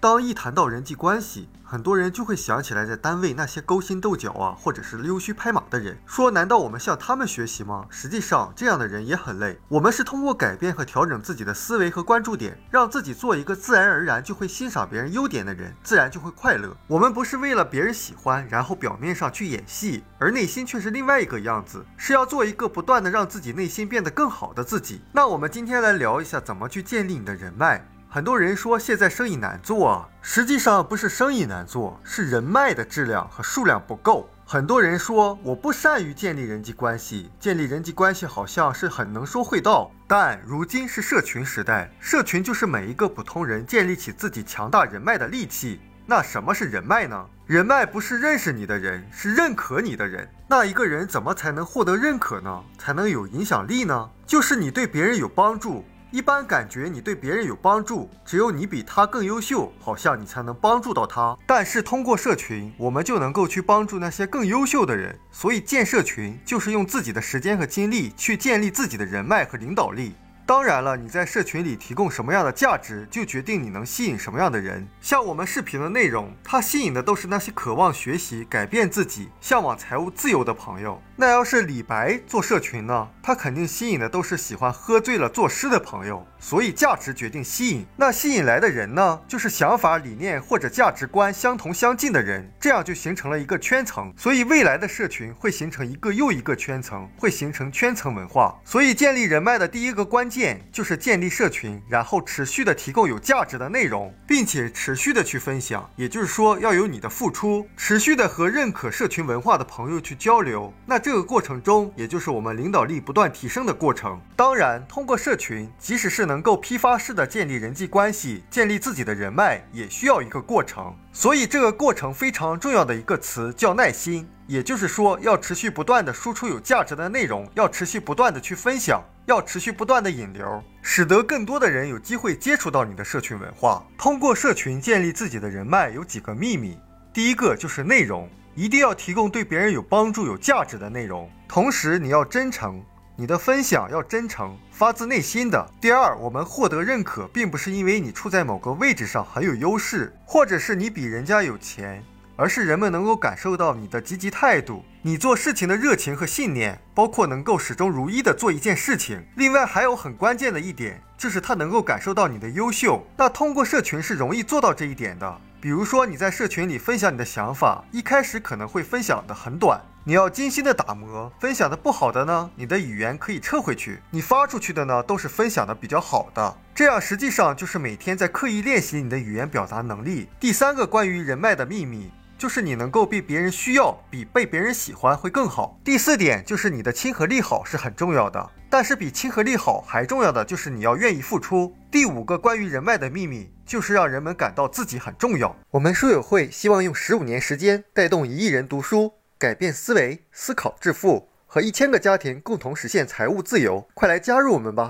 当一谈到人际关系，很多人就会想起来在单位那些勾心斗角啊，或者是溜须拍马的人。说难道我们向他们学习吗？实际上，这样的人也很累。我们是通过改变和调整自己的思维和关注点，让自己做一个自然而然就会欣赏别人优点的人，自然就会快乐。我们不是为了别人喜欢，然后表面上去演戏，而内心却是另外一个样子，是要做一个不断的让自己内心变得更好的自己。那我们今天来聊一下怎么去建立你的人脉。很多人说现在生意难做，实际上不是生意难做，是人脉的质量和数量不够。很多人说我不善于建立人际关系，建立人际关系好像是很能说会道。但如今是社群时代，社群就是每一个普通人建立起自己强大人脉的利器。那什么是人脉呢？人脉不是认识你的人，是认可你的人。那一个人怎么才能获得认可呢？才能有影响力呢？就是你对别人有帮助。一般感觉你对别人有帮助，只有你比他更优秀，好像你才能帮助到他。但是通过社群，我们就能够去帮助那些更优秀的人。所以建社群就是用自己的时间和精力去建立自己的人脉和领导力。当然了，你在社群里提供什么样的价值，就决定你能吸引什么样的人。像我们视频的内容，它吸引的都是那些渴望学习、改变自己、向往财务自由的朋友。那要是李白做社群呢？他肯定吸引的都是喜欢喝醉了作诗的朋友。所以价值决定吸引，那吸引来的人呢，就是想法、理念或者价值观相同相近的人，这样就形成了一个圈层。所以未来的社群会形成一个又一个圈层，会形成圈层文化。所以建立人脉的第一个关键就是建立社群，然后持续的提供有价值的内容，并且持续的去分享。也就是说，要有你的付出，持续的和认可社群文化的朋友去交流。那这个过程中，也就是我们领导力不断提升的过程。当然，通过社群，即使是能够批发式的建立人际关系，建立自己的人脉，也需要一个过程。所以这个过程非常重要的一个词叫耐心，也就是说要持续不断的输出有价值的内容，要持续不断的去分享，要持续不断的引流，使得更多的人有机会接触到你的社群文化。通过社群建立自己的人脉有几个秘密，第一个就是内容，一定要提供对别人有帮助、有价值的内容，同时你要真诚。你的分享要真诚，发自内心的。第二，我们获得认可，并不是因为你处在某个位置上很有优势，或者是你比人家有钱，而是人们能够感受到你的积极态度，你做事情的热情和信念，包括能够始终如一的做一件事情。另外，还有很关键的一点，就是他能够感受到你的优秀。那通过社群是容易做到这一点的。比如说你在社群里分享你的想法，一开始可能会分享的很短。你要精心的打磨，分享的不好的呢，你的语言可以撤回去。你发出去的呢，都是分享的比较好的。这样实际上就是每天在刻意练习你的语言表达能力。第三个关于人脉的秘密，就是你能够被别人需要，比被别人喜欢会更好。第四点就是你的亲和力好是很重要的，但是比亲和力好还重要的就是你要愿意付出。第五个关于人脉的秘密，就是让人们感到自己很重要。我们书友会希望用十五年时间带动一亿人读书。改变思维，思考致富，和一千个家庭共同实现财务自由，快来加入我们吧！